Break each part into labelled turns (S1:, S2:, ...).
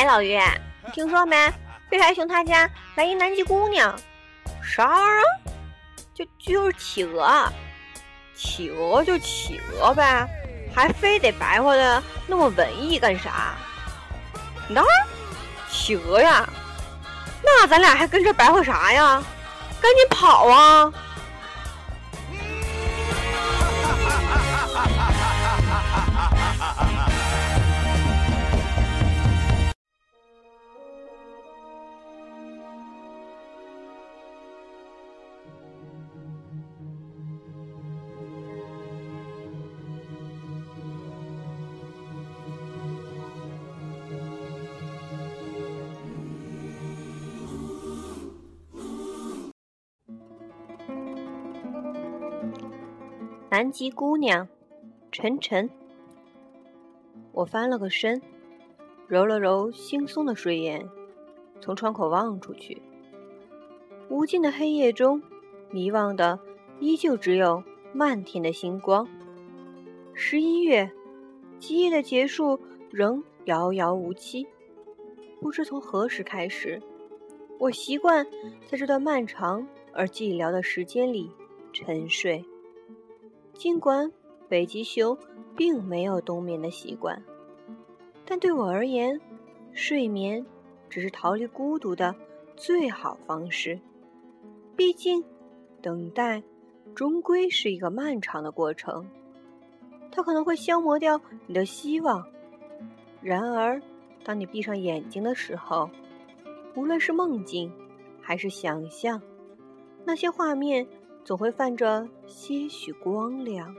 S1: 哎，老于，你听说没？北海熊他家来一南极姑娘。
S2: 啥玩意儿？
S1: 就就是企鹅。
S2: 企鹅就企鹅呗，还非得白话的那么文艺干啥？哪儿？企鹅呀？那咱俩还跟这白话啥呀？赶紧跑啊！
S1: 南极姑娘，晨晨。我翻了个身，揉了揉惺忪的睡眼，从窗口望出去。无尽的黑夜中，迷望的依旧只有漫天的星光。十一月，极夜的结束仍遥遥无期。不知从何时开始，我习惯在这段漫长而寂寥的时间里沉睡。尽管北极熊并没有冬眠的习惯，但对我而言，睡眠只是逃离孤独的最好方式。毕竟，等待终归是一个漫长的过程，它可能会消磨掉你的希望。然而，当你闭上眼睛的时候，无论是梦境还是想象，那些画面。总会泛着些许光亮。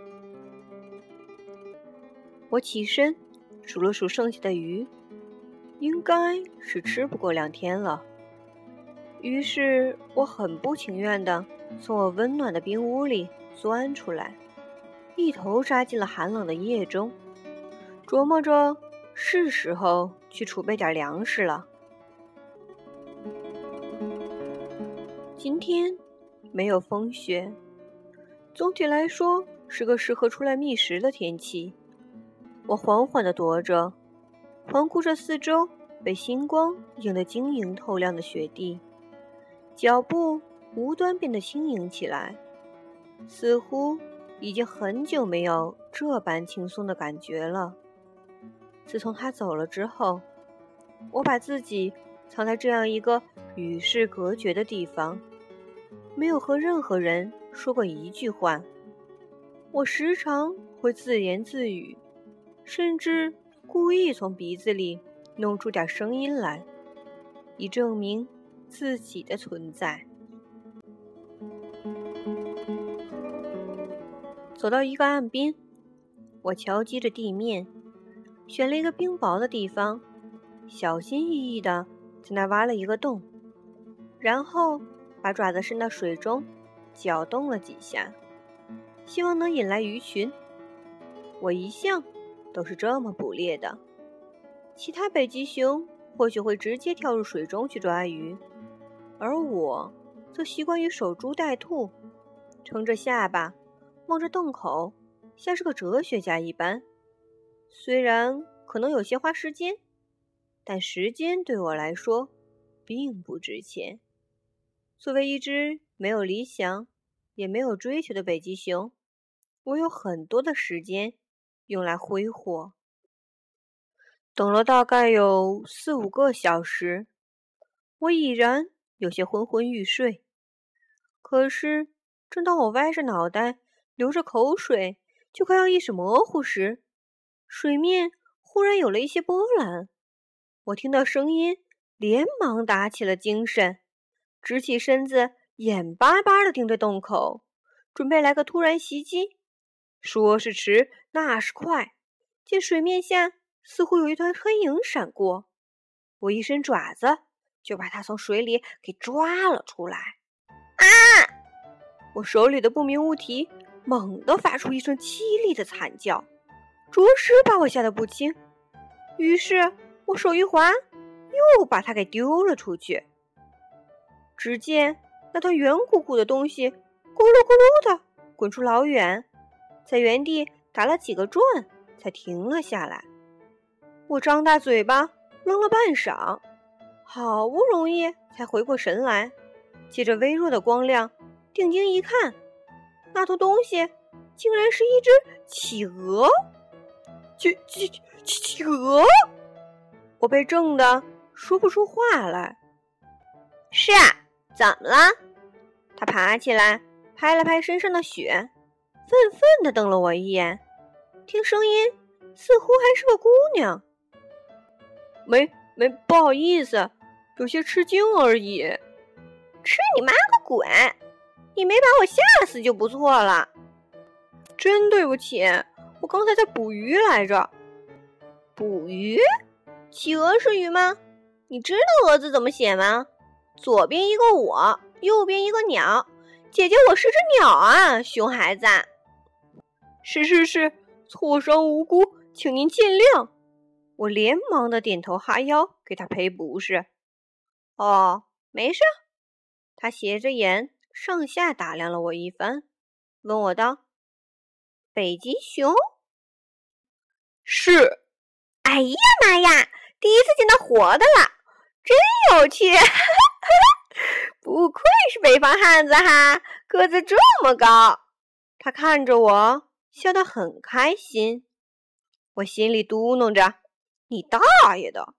S1: 我起身数了数剩下的鱼，应该是吃不过两天了。于是我很不情愿地从我温暖的冰屋里钻出来，一头扎进了寒冷的夜中，琢磨着是时候去储备点粮食了。今天。没有风雪，总体来说是个适合出来觅食的天气。我缓缓地踱着，环顾着四周被星光映得晶莹透亮的雪地，脚步无端变得轻盈起来，似乎已经很久没有这般轻松的感觉了。自从他走了之后，我把自己藏在这样一个与世隔绝的地方。没有和任何人说过一句话。我时常会自言自语，甚至故意从鼻子里弄出点声音来，以证明自己的存在。走到一个岸边，我敲击着地面，选了一个冰薄的地方，小心翼翼地在那挖了一个洞，然后。把爪子伸到水中，搅动了几下，希望能引来鱼群。我一向都是这么捕猎的。其他北极熊或许会直接跳入水中去抓鱼，而我则习惯于守株待兔，撑着下巴望着洞口，像是个哲学家一般。虽然可能有些花时间，但时间对我来说并不值钱。作为一只没有理想、也没有追求的北极熊，我有很多的时间用来挥霍。等了大概有四五个小时，我已然有些昏昏欲睡。可是，正当我歪着脑袋、流着口水，就快要意识模糊时，水面忽然有了一些波澜。我听到声音，连忙打起了精神。直起身子，眼巴巴地盯着洞口，准备来个突然袭击。说是迟，那是快。见水面下似乎有一团黑影闪过，我一伸爪子就把它从水里给抓了出来。啊！我手里的不明物体猛地发出一声凄厉的惨叫，着实把我吓得不轻。于是我手一滑，又把它给丢了出去。只见那团圆鼓鼓的东西咕噜咕噜的滚出老远，在原地打了几个转，才停了下来。我张大嘴巴，愣了半晌，好不容易才回过神来，借着微弱的光亮，定睛一看，那头东西竟然是一只企鹅！企企企企鹅！我被震得说不出话来。
S2: 是啊，怎么了？他爬起来，拍了拍身上的雪，愤愤地瞪了我一眼。听声音，似乎还是个姑娘。
S1: 没没，不好意思，有些吃惊而已。
S2: 吃你妈个鬼！你没把我吓死就不错了。
S1: 真对不起，我刚才在捕鱼来着。
S2: 捕鱼？企鹅是鱼吗？你知道“鹅”字怎么写吗？左边一个我，右边一个鸟。姐姐，我是只鸟啊，熊孩子。
S1: 是是是，错伤无辜，请您见谅。我连忙的点头哈腰，给他赔不是。
S2: 哦，没事。
S1: 他斜着眼上下打量了我一番，问我道：“
S2: 北极熊？”
S1: 是。
S2: 哎呀妈呀，第一次见到活的了，真有趣！不愧是北方汉子哈，个子这么高。
S1: 他看着我，笑得很开心。我心里嘟囔着。你大爷的！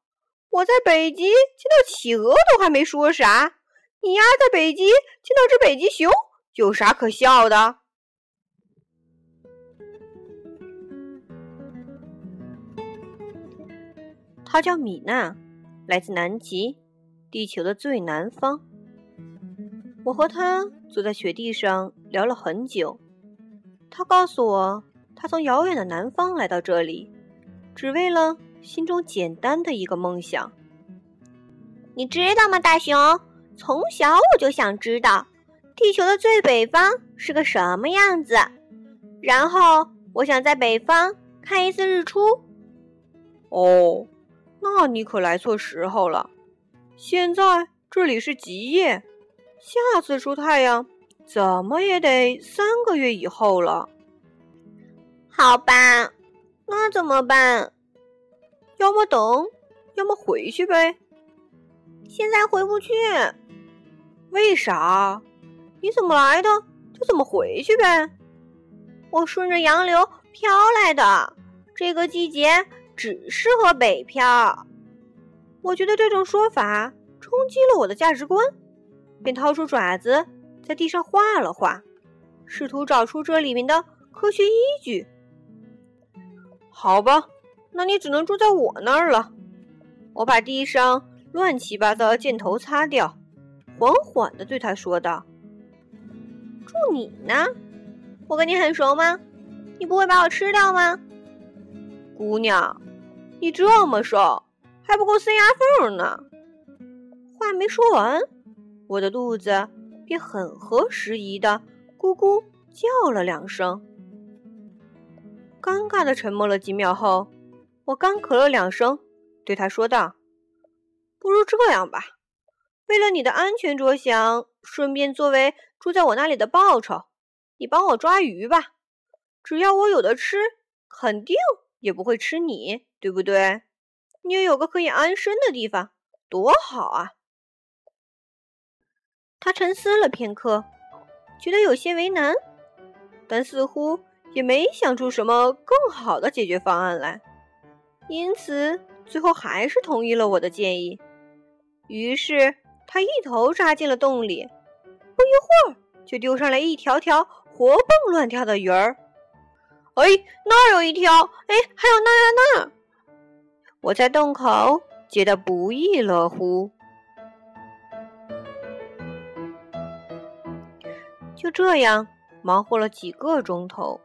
S1: 我在北极见到企鹅都还没说啥，你丫在北极见到只北极熊，有啥可笑的？他叫米娜，来自南极，地球的最南方。我和他坐在雪地上聊了很久。他告诉我，他从遥远的南方来到这里，只为了。心中简单的一个梦想，
S2: 你知道吗，大熊？从小我就想知道地球的最北方是个什么样子，然后我想在北方看一次日出。
S1: 哦，那你可来错时候了。现在这里是极夜，下次出太阳怎么也得三个月以后了。
S2: 好吧，那怎么办？
S1: 要么等，要么回去呗。
S2: 现在回不去，
S1: 为啥？你怎么来的就怎么回去呗。
S2: 我顺着洋流飘来的，这个季节只适合北漂。
S1: 我觉得这种说法冲击了我的价值观，便掏出爪子在地上画了画，试图找出这里面的科学依据。好吧。那你只能住在我那儿了。我把地上乱七八糟的箭头擦掉，缓缓地对他说道：“
S2: 住你呢？我跟你很熟吗？你不会把我吃掉吗？”
S1: 姑娘，你这么瘦，还不够塞牙缝呢。话没说完，我的肚子便很合时宜的咕咕叫了两声。尴尬的沉默了几秒后。我干咳了两声，对他说道：“不如这样吧，为了你的安全着想，顺便作为住在我那里的报酬，你帮我抓鱼吧。只要我有的吃，肯定也不会吃你，对不对？你有个可以安身的地方，多好啊！”他沉思了片刻，觉得有些为难，但似乎也没想出什么更好的解决方案来。因此，最后还是同意了我的建议。于是，他一头扎进了洞里，不一会儿就丢上来一条条活蹦乱跳的鱼儿。哎，那儿有一条！哎，还有那儿那儿！我在洞口觉得不亦乐乎。就这样忙活了几个钟头，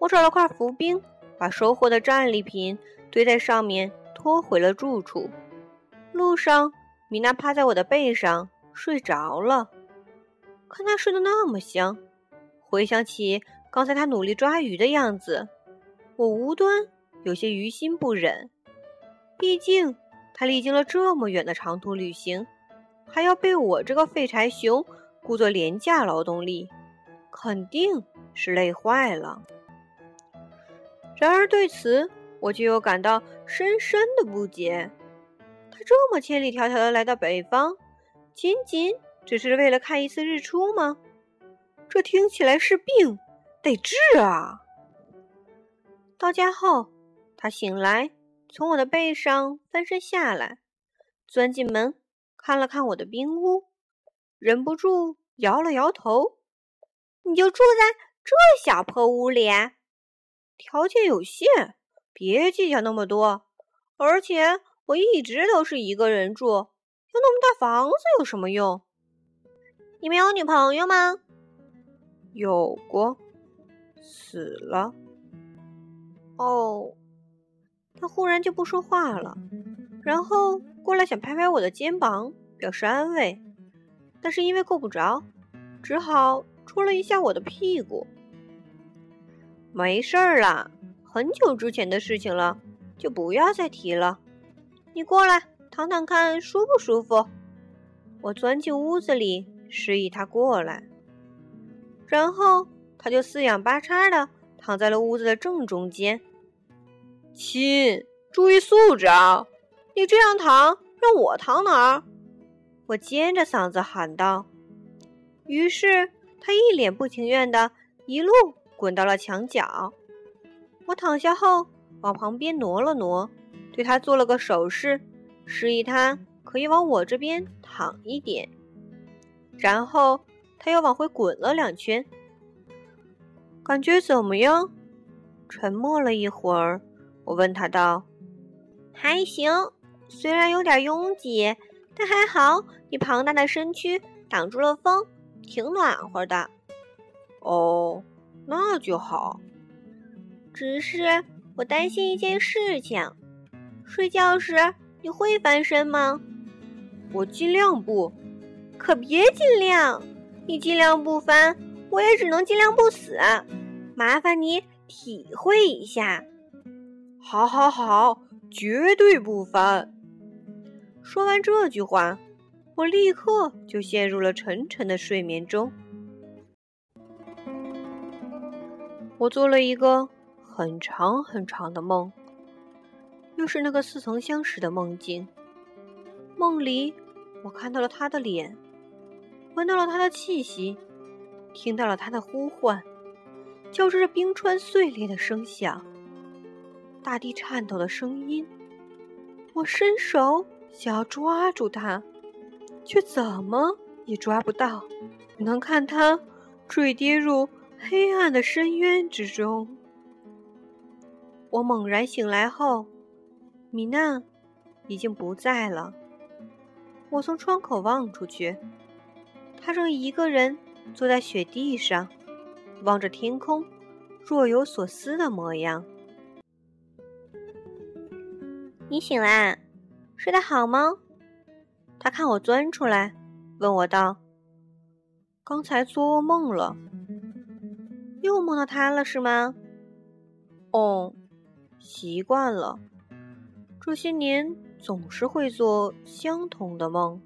S1: 我找了块浮冰，把收获的战利品。堆在上面，拖回了住处。路上，米娜趴在我的背上睡着了。看她睡得那么香，回想起刚才她努力抓鱼的样子，我无端有些于心不忍。毕竟他历经了这么远的长途旅行，还要被我这个废柴熊雇作廉价劳动力，肯定是累坏了。然而对此，我就又感到深深的不解，他这么千里迢迢的来到北方，仅仅只是为了看一次日出吗？这听起来是病，得治啊！到家后，他醒来，从我的背上翻身下来，钻进门，看了看我的冰屋，忍不住摇了摇头：“
S2: 你就住在这小破屋里？
S1: 条件有限，别计较那么多。而且我一直都是一个人住，有那么大房子有什么用？
S2: 你没有女朋友吗？”
S1: 有过，死了。
S2: 哦，
S1: 他忽然就不说话了，然后过来想拍拍我的肩膀，表示安慰，但是因为够不着，只好戳了一下我的屁股。没事儿啦，很久之前的事情了，就不要再提了。你过来躺躺看，舒不舒服？我钻进屋子里，示意他过来，然后他就四仰八叉的。躺在了屋子的正中间，亲，注意素质啊！你这样躺，让我躺哪儿？我尖着嗓子喊道。于是他一脸不情愿的一路滚到了墙角。我躺下后往旁边挪了挪，对他做了个手势，示意他可以往我这边躺一点。然后他又往回滚了两圈。感觉怎么样？沉默了一会儿，我问他道：“
S2: 还行，虽然有点拥挤，但还好你庞大的身躯挡住了风，挺暖和的。”
S1: 哦，那就好。
S2: 只是我担心一件事情：睡觉时你会翻身吗？
S1: 我尽量不，
S2: 可别尽量。你尽量不翻，我也只能尽量不死。麻烦你体会一下。
S1: 好，好，好，绝对不翻。说完这句话，我立刻就陷入了沉沉的睡眠中。我做了一个很长很长的梦，又是那个似曾相识的梦境。梦里，我看到了他的脸，闻到了他的气息，听到了他的呼唤。交织着冰川碎裂的声响，大地颤抖的声音。我伸手想要抓住它，却怎么也抓不到。只能看它坠跌入黑暗的深渊之中。我猛然醒来后，米娜已经不在了。我从窗口望出去，她正一个人坐在雪地上。望着天空，若有所思的模样。
S2: 你醒啦？睡得好吗？他看我钻出来，问我道：“
S1: 刚才做噩梦了，
S2: 又梦到他了是吗？”“
S1: 哦，习惯了。这些年总是会做相同的梦。”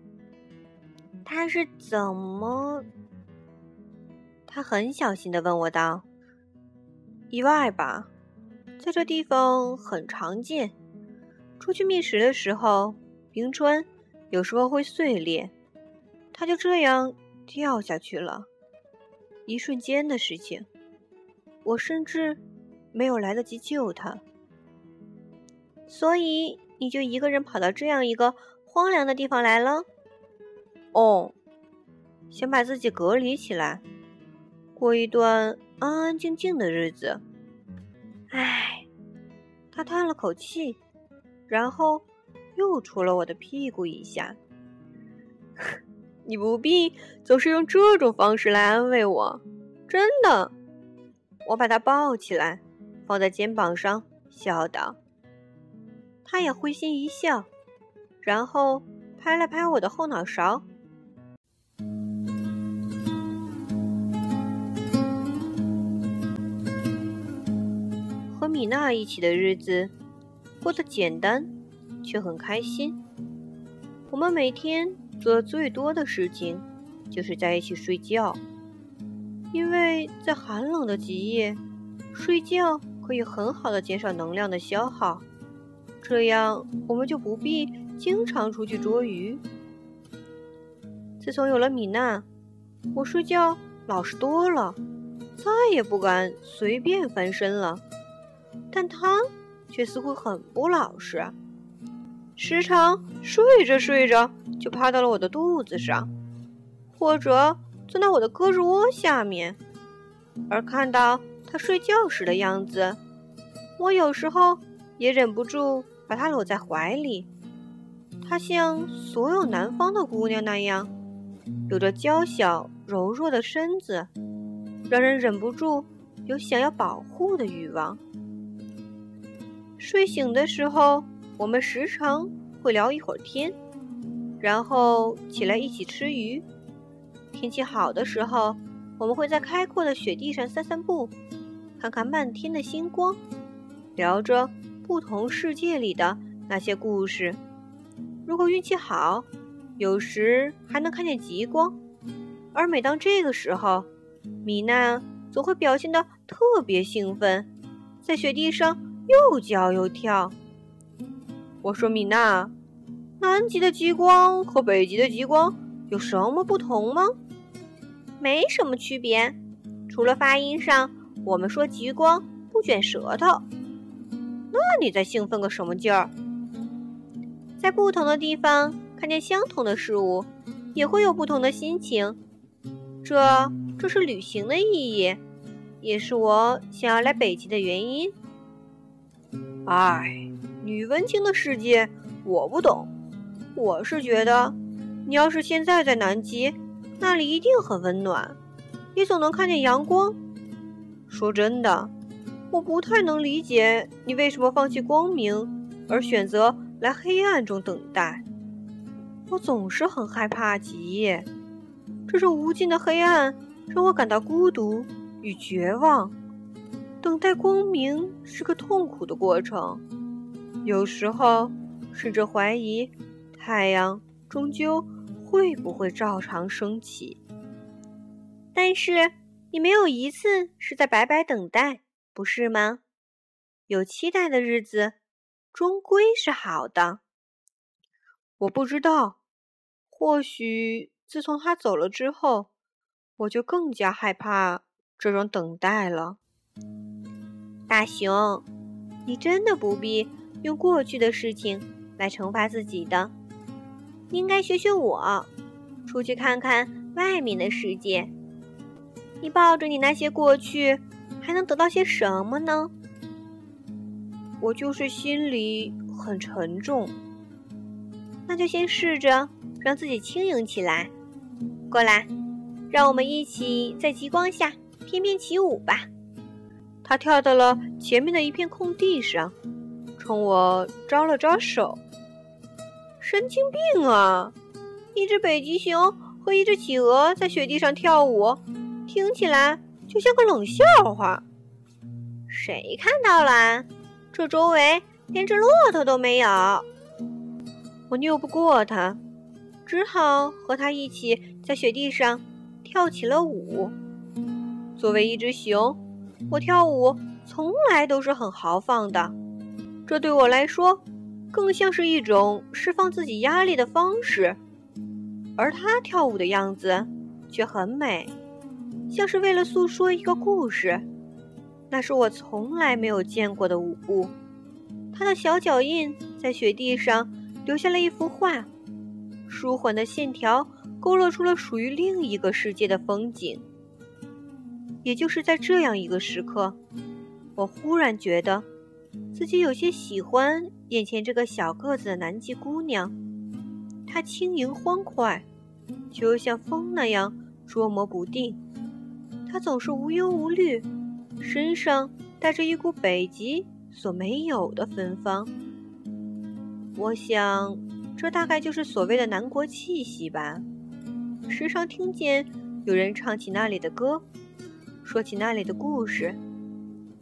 S2: 他是怎么？
S1: 他很小心的问我道：“意外吧，在这地方很常见。出去觅食的时候，冰川有时候会碎裂，他就这样掉下去了。一瞬间的事情，我甚至没有来得及救他。
S2: 所以你就一个人跑到这样一个荒凉的地方来了？
S1: 哦，想把自己隔离起来。”过一段安安静静的日子。唉，他叹了口气，然后又戳了我的屁股一下。你不必总是用这种方式来安慰我，真的。我把他抱起来，放在肩膀上，笑道。他也会心一笑，然后拍了拍我的后脑勺。和米娜一起的日子过得简单，却很开心。我们每天做的最多的事情就是在一起睡觉，因为在寒冷的极夜，睡觉可以很好的减少能量的消耗，这样我们就不必经常出去捉鱼。自从有了米娜，我睡觉老实多了，再也不敢随便翻身了。但她却似乎很不老实，时常睡着睡着就趴到了我的肚子上，或者钻到我的胳肢窝下面。而看到她睡觉时的样子，我有时候也忍不住把她搂在怀里。她像所有南方的姑娘那样。有着娇小柔弱的身子，让人忍不住有想要保护的欲望。睡醒的时候，我们时常会聊一会儿天，然后起来一起吃鱼。天气好的时候，我们会在开阔的雪地上散散步，看看漫天的星光，聊着不同世界里的那些故事。如果运气好，有时还能看见极光，而每当这个时候，米娜总会表现得特别兴奋，在雪地上又叫又跳。我说：“米娜，南极的极光和北极的极光有什么不同吗？”“
S2: 没什么区别，除了发音上，我们说极光不卷舌头。”“
S1: 那你在兴奋个什么劲儿？”“
S2: 在不同的地方。”看见相同的事物，也会有不同的心情。这，这是旅行的意义，也是我想要来北极的原因。
S1: 唉，女文青的世界我不懂。我是觉得，你要是现在在南极，那里一定很温暖，你总能看见阳光。说真的，我不太能理解你为什么放弃光明，而选择来黑暗中等待。我总是很害怕极夜，这种无尽的黑暗让我感到孤独与绝望。待光明是个痛苦的过程，有时候甚至怀疑太阳终究会不会照常升起。
S2: 但是你没有一次是在白白等待，不是吗？有期待的日子终归是好的。
S1: 我不知道。或许自从他走了之后，我就更加害怕这种等待了。
S2: 大熊，你真的不必用过去的事情来惩罚自己的，应该学学我，出去看看外面的世界。你抱着你那些过去，还能得到些什么呢？
S1: 我就是心里很沉重。
S2: 那就先试着。让自己轻盈起来，过来，让我们一起在极光下翩翩起舞吧。
S1: 他跳到了前面的一片空地上，冲我招了招手。神经病啊！一只北极熊和一只企鹅在雪地上跳舞，听起来就像个冷笑话。
S2: 谁看到了？这周围连只骆驼都没有。
S1: 我拗不过他。只好和他一起在雪地上跳起了舞。作为一只熊，我跳舞从来都是很豪放的，这对我来说更像是一种释放自己压力的方式。而他跳舞的样子却很美，像是为了诉说一个故事。那是我从来没有见过的舞步。他的小脚印在雪地上留下了一幅画。舒缓的线条勾勒出了属于另一个世界的风景。也就是在这样一个时刻，我忽然觉得自己有些喜欢眼前这个小个子的南极姑娘。她轻盈欢快，却又像风那样捉摸不定。她总是无忧无虑，身上带着一股北极所没有的芬芳。我想。这大概就是所谓的南国气息吧。时常听见有人唱起那里的歌，说起那里的故事，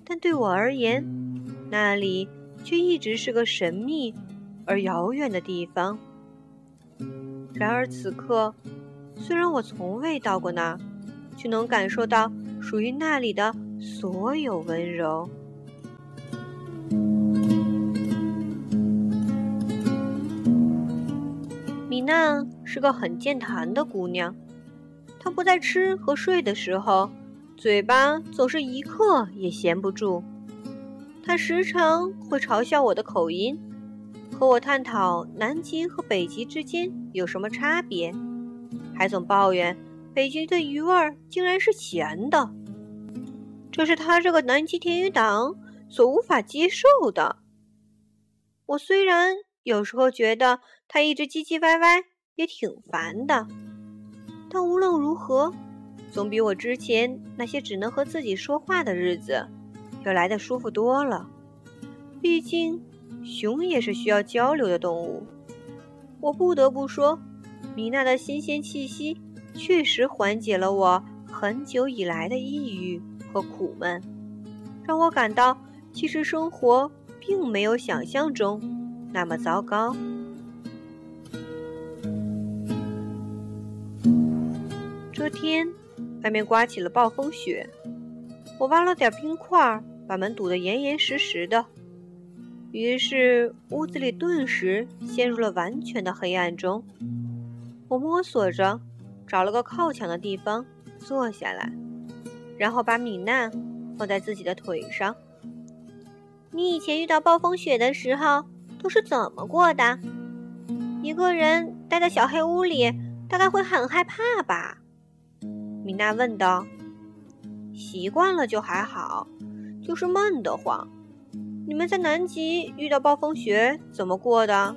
S1: 但对我而言，那里却一直是个神秘而遥远的地方。然而此刻，虽然我从未到过那，却能感受到属于那里的所有温柔。米娜是个很健谈的姑娘，她不在吃和睡的时候，嘴巴总是一刻也闲不住。他时常会嘲笑我的口音，和我探讨南极和北极之间有什么差别，还总抱怨北极的鱼味儿竟然是咸的。这是他这个南极田鱼党所无法接受的。我虽然有时候觉得他一直唧唧歪歪也挺烦的，但无论如何，总比我之前那些只能和自己说话的日子。要来的舒服多了，毕竟熊也是需要交流的动物。我不得不说，米娜的新鲜气息确实缓解了我很久以来的抑郁和苦闷，让我感到其实生活并没有想象中那么糟糕。这天，外面刮起了暴风雪。我挖了点冰块，把门堵得严严实实的。于是屋子里顿时陷入了完全的黑暗中。我摸索着找了个靠墙的地方坐下来，然后把米娜放在自己的腿上。你以前遇到暴风雪的时候都是怎么过的？一个人待在小黑屋里，大概会很害怕吧？米娜问道。习惯了就还好，就是闷得慌。你们在南极遇到暴风雪怎么过的？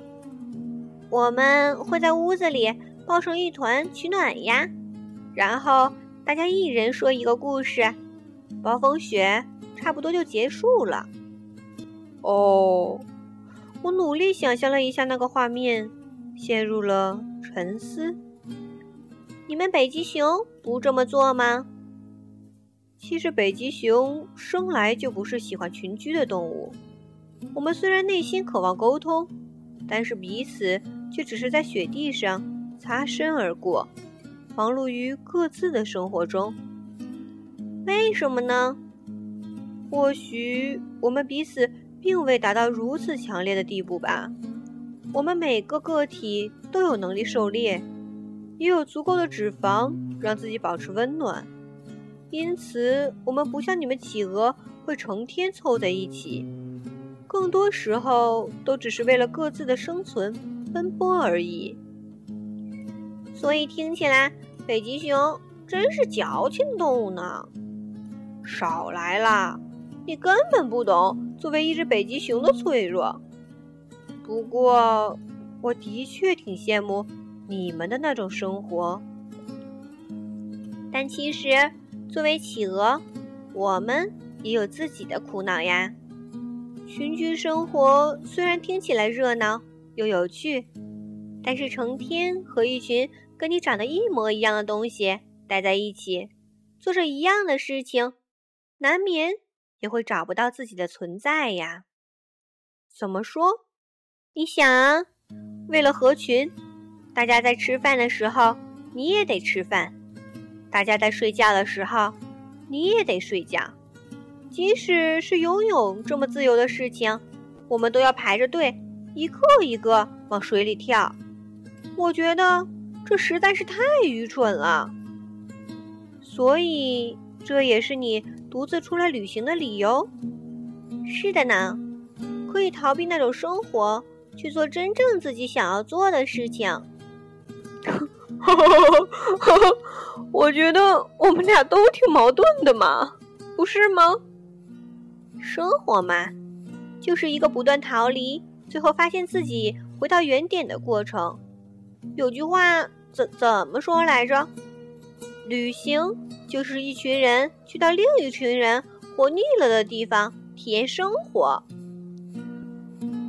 S1: 我们会在屋子里抱成一团取暖呀，然后大家一人说一个故事，暴风雪差不多就结束了。哦，我努力想象了一下那个画面，陷入了沉思。你们北极熊不这么做吗？其实，北极熊生来就不是喜欢群居的动物。我们虽然内心渴望沟通，但是彼此却只是在雪地上擦身而过，忙碌于各自的生活中。为什么呢？或许我们彼此并未达到如此强烈的地步吧。我们每个个体都有能力狩猎，也有足够的脂肪让自己保持温暖。因此，我们不像你们企鹅会成天凑在一起，更多时候都只是为了各自的生存奔波而已。所以听起来，北极熊真是矫情动物呢。少来啦，你根本不懂作为一只北极熊的脆弱。不过，我的确挺羡慕你们的那种生活。但其实。作为企鹅，我们也有自己的苦恼呀。群居生活虽然听起来热闹又有趣，但是成天和一群跟你长得一模一样的东西待在一起，做着一样的事情，难免也会找不到自己的存在呀。怎么说？你想，为了合群，大家在吃饭的时候，你也得吃饭。大家在睡觉的时候，你也得睡觉。即使是游泳这么自由的事情，我们都要排着队，一个一个往水里跳。我觉得这实在是太愚蠢了。所以，这也是你独自出来旅行的理由。是的呢，可以逃避那种生活，去做真正自己想要做的事情。呵呵呵我觉得我们俩都挺矛盾的嘛，不是吗？生活嘛，就是一个不断逃离，最后发现自己回到原点的过程。有句话怎怎么说来着？旅行就是一群人去到另一群人活腻了的地方体验生活。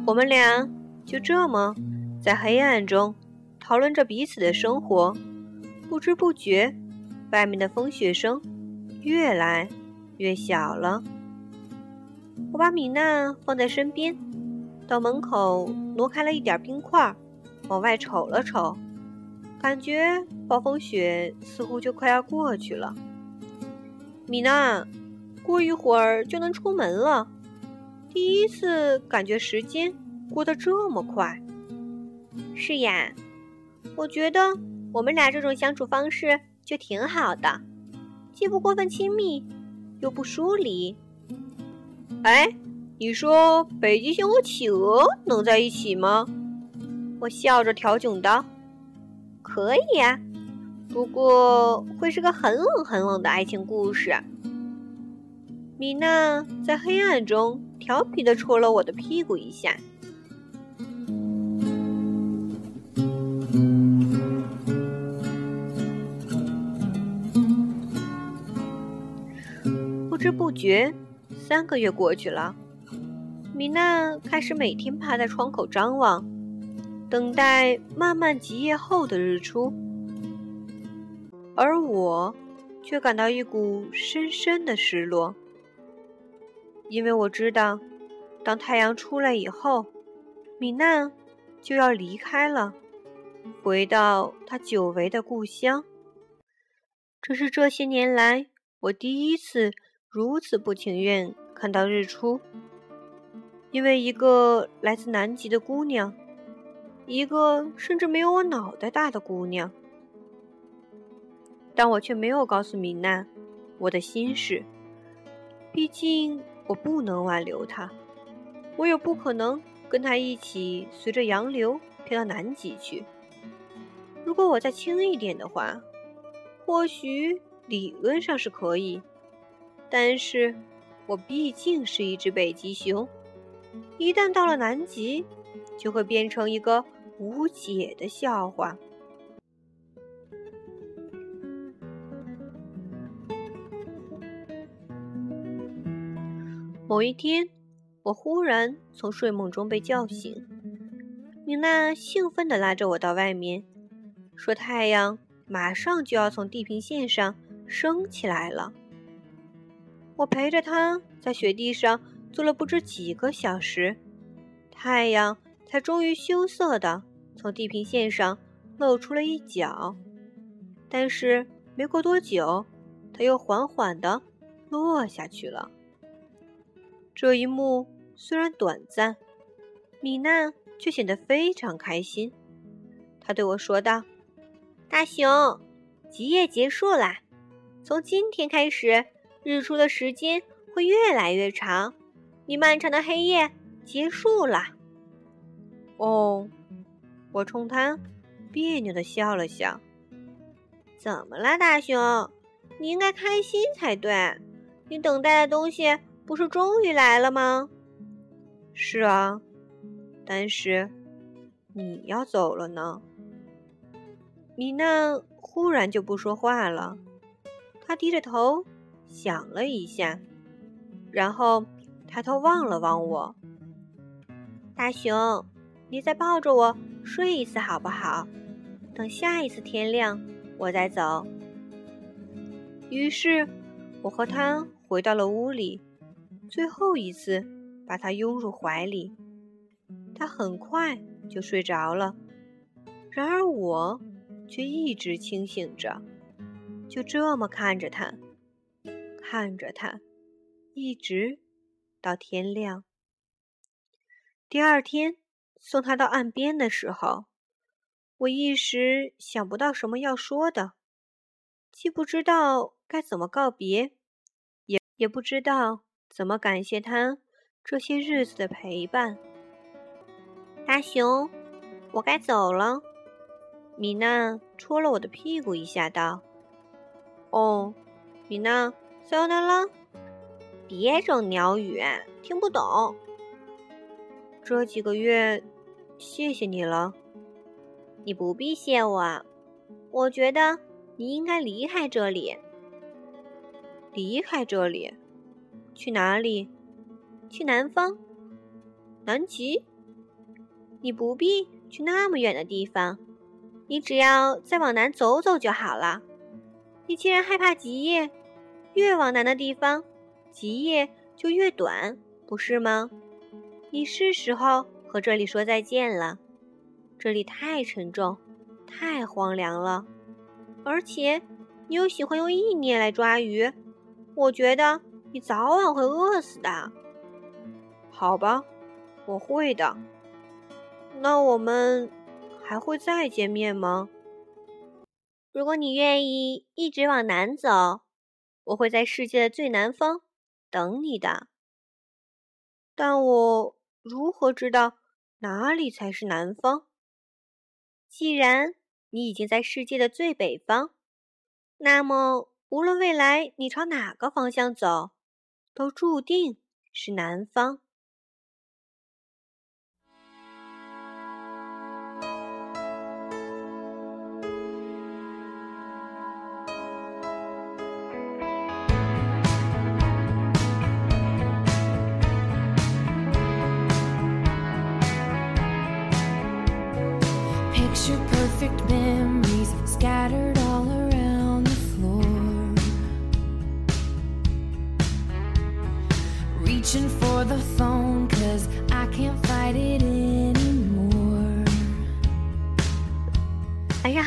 S1: 我们俩就这么在黑暗中。讨论着彼此的生活，不知不觉，外面的风雪声越来越小了。我把米娜放在身边，到门口挪开了一点冰块，往外瞅了瞅，感觉暴风雪似乎就快要过去了。米娜，过一会儿就能出门了，第一次感觉时间过得这么快。是呀。我觉得我们俩这种相处方式就挺好的，既不过分亲密，又不疏离。
S2: 哎，你说北极熊和企鹅能在一起吗？
S1: 我笑着调囧道：“可以呀，不过会是个很冷很冷的爱情故事。”米娜在黑暗中调皮地戳了我的屁股一下。不知不觉，三个月过去了，米娜开始每天趴在窗口张望，等待漫漫极夜后的日出，而我却感到一股深深的失落。因为我知道，当太阳出来以后，米娜就要离开了，回到她久违的故乡。这是这些年来我第一次如此不情愿看到日出。因为一个来自南极的姑娘，一个甚至没有我脑袋大的姑娘，但我却没有告诉米娜我的心事，毕竟。我不能挽留他，我也不可能跟他一起随着洋流飘到南极去。如果我再轻一点的话，或许理论上是可以，但是我毕竟是一只北极熊，一旦到了南极，就会变成一个无解的笑话。某一天，我忽然从睡梦中被叫醒。米娜兴奋地拉着我到外面，说：“太阳马上就要从地平线上升起来了。”我陪着他在雪地上坐了不知几个小时，太阳才终于羞涩地从地平线上露出了一角。但是没过多久，它又缓缓地落下去了。这一幕虽然短暂，米娜却显得非常开心。她对我说道：“大熊，极夜结束啦！从今天开始，日出的时间会越来越长，你漫长的黑夜结束了。”哦，我冲他别扭的笑了笑。怎么了，大熊？你应该开心才对，你等待的东西。不是终于来了吗？是啊，但是你要走了呢。米娜忽然就不说话了，她低着头想了一下，然后抬头望了望我。大熊，你再抱着我睡一次好不好？等下一次天亮我再走。于是，我和他回到了屋里。最后一次把他拥入怀里，他很快就睡着了。然而我却一直清醒着，就这么看着他，看着他，一直到天亮。第二天送他到岸边的时候，我一时想不到什么要说的，既不知道该怎么告别，也也不知道。怎么感谢他这些日子的陪伴？大熊，我该走了。米娜戳了我的屁股一下，道：“哦，米娜，走哪了？别整鸟语，听不懂。这几个月，谢谢你了。你不必谢我。我觉得你应该离开这里。离开这里。”去哪里？去南方，南极。你不必去那么远的地方，你只要再往南走走就好了。你既然害怕极夜，越往南的地方，极夜就越短，不是吗？你是时候和这里说再见了。这里太沉重，太荒凉了，而且你又喜欢用意念来抓鱼，我觉得。你早晚会饿死的。好吧，我会的。那我们还。会再见面吗？
S2: 如果你愿意一直往南走，我会在世界的最南方等你的。
S1: 但我如何知道哪里才是南方？
S2: 既然你已经在世界的最北方，那么无论未来你朝哪个方向走，都注定是南方。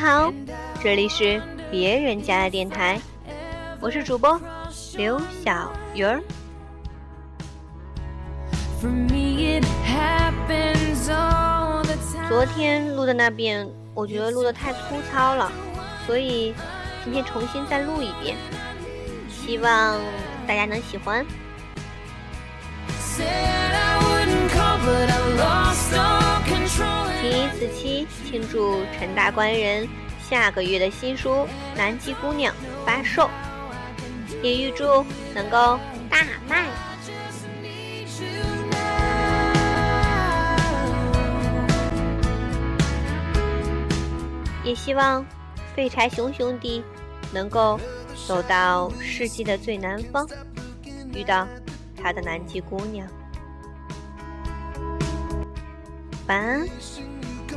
S2: 好，这里是别人家的电台，我是主播刘小鱼儿。昨天录的那遍，我觉得录的太粗糙了，所以今天重新再录一遍，希望大家能喜欢。仅以此期庆祝陈大官人下个月的新书《南极姑娘》发售，也预祝能够大卖。也希望废柴熊兄弟能够走到世界的最南方，遇到他的南极姑娘。晚安。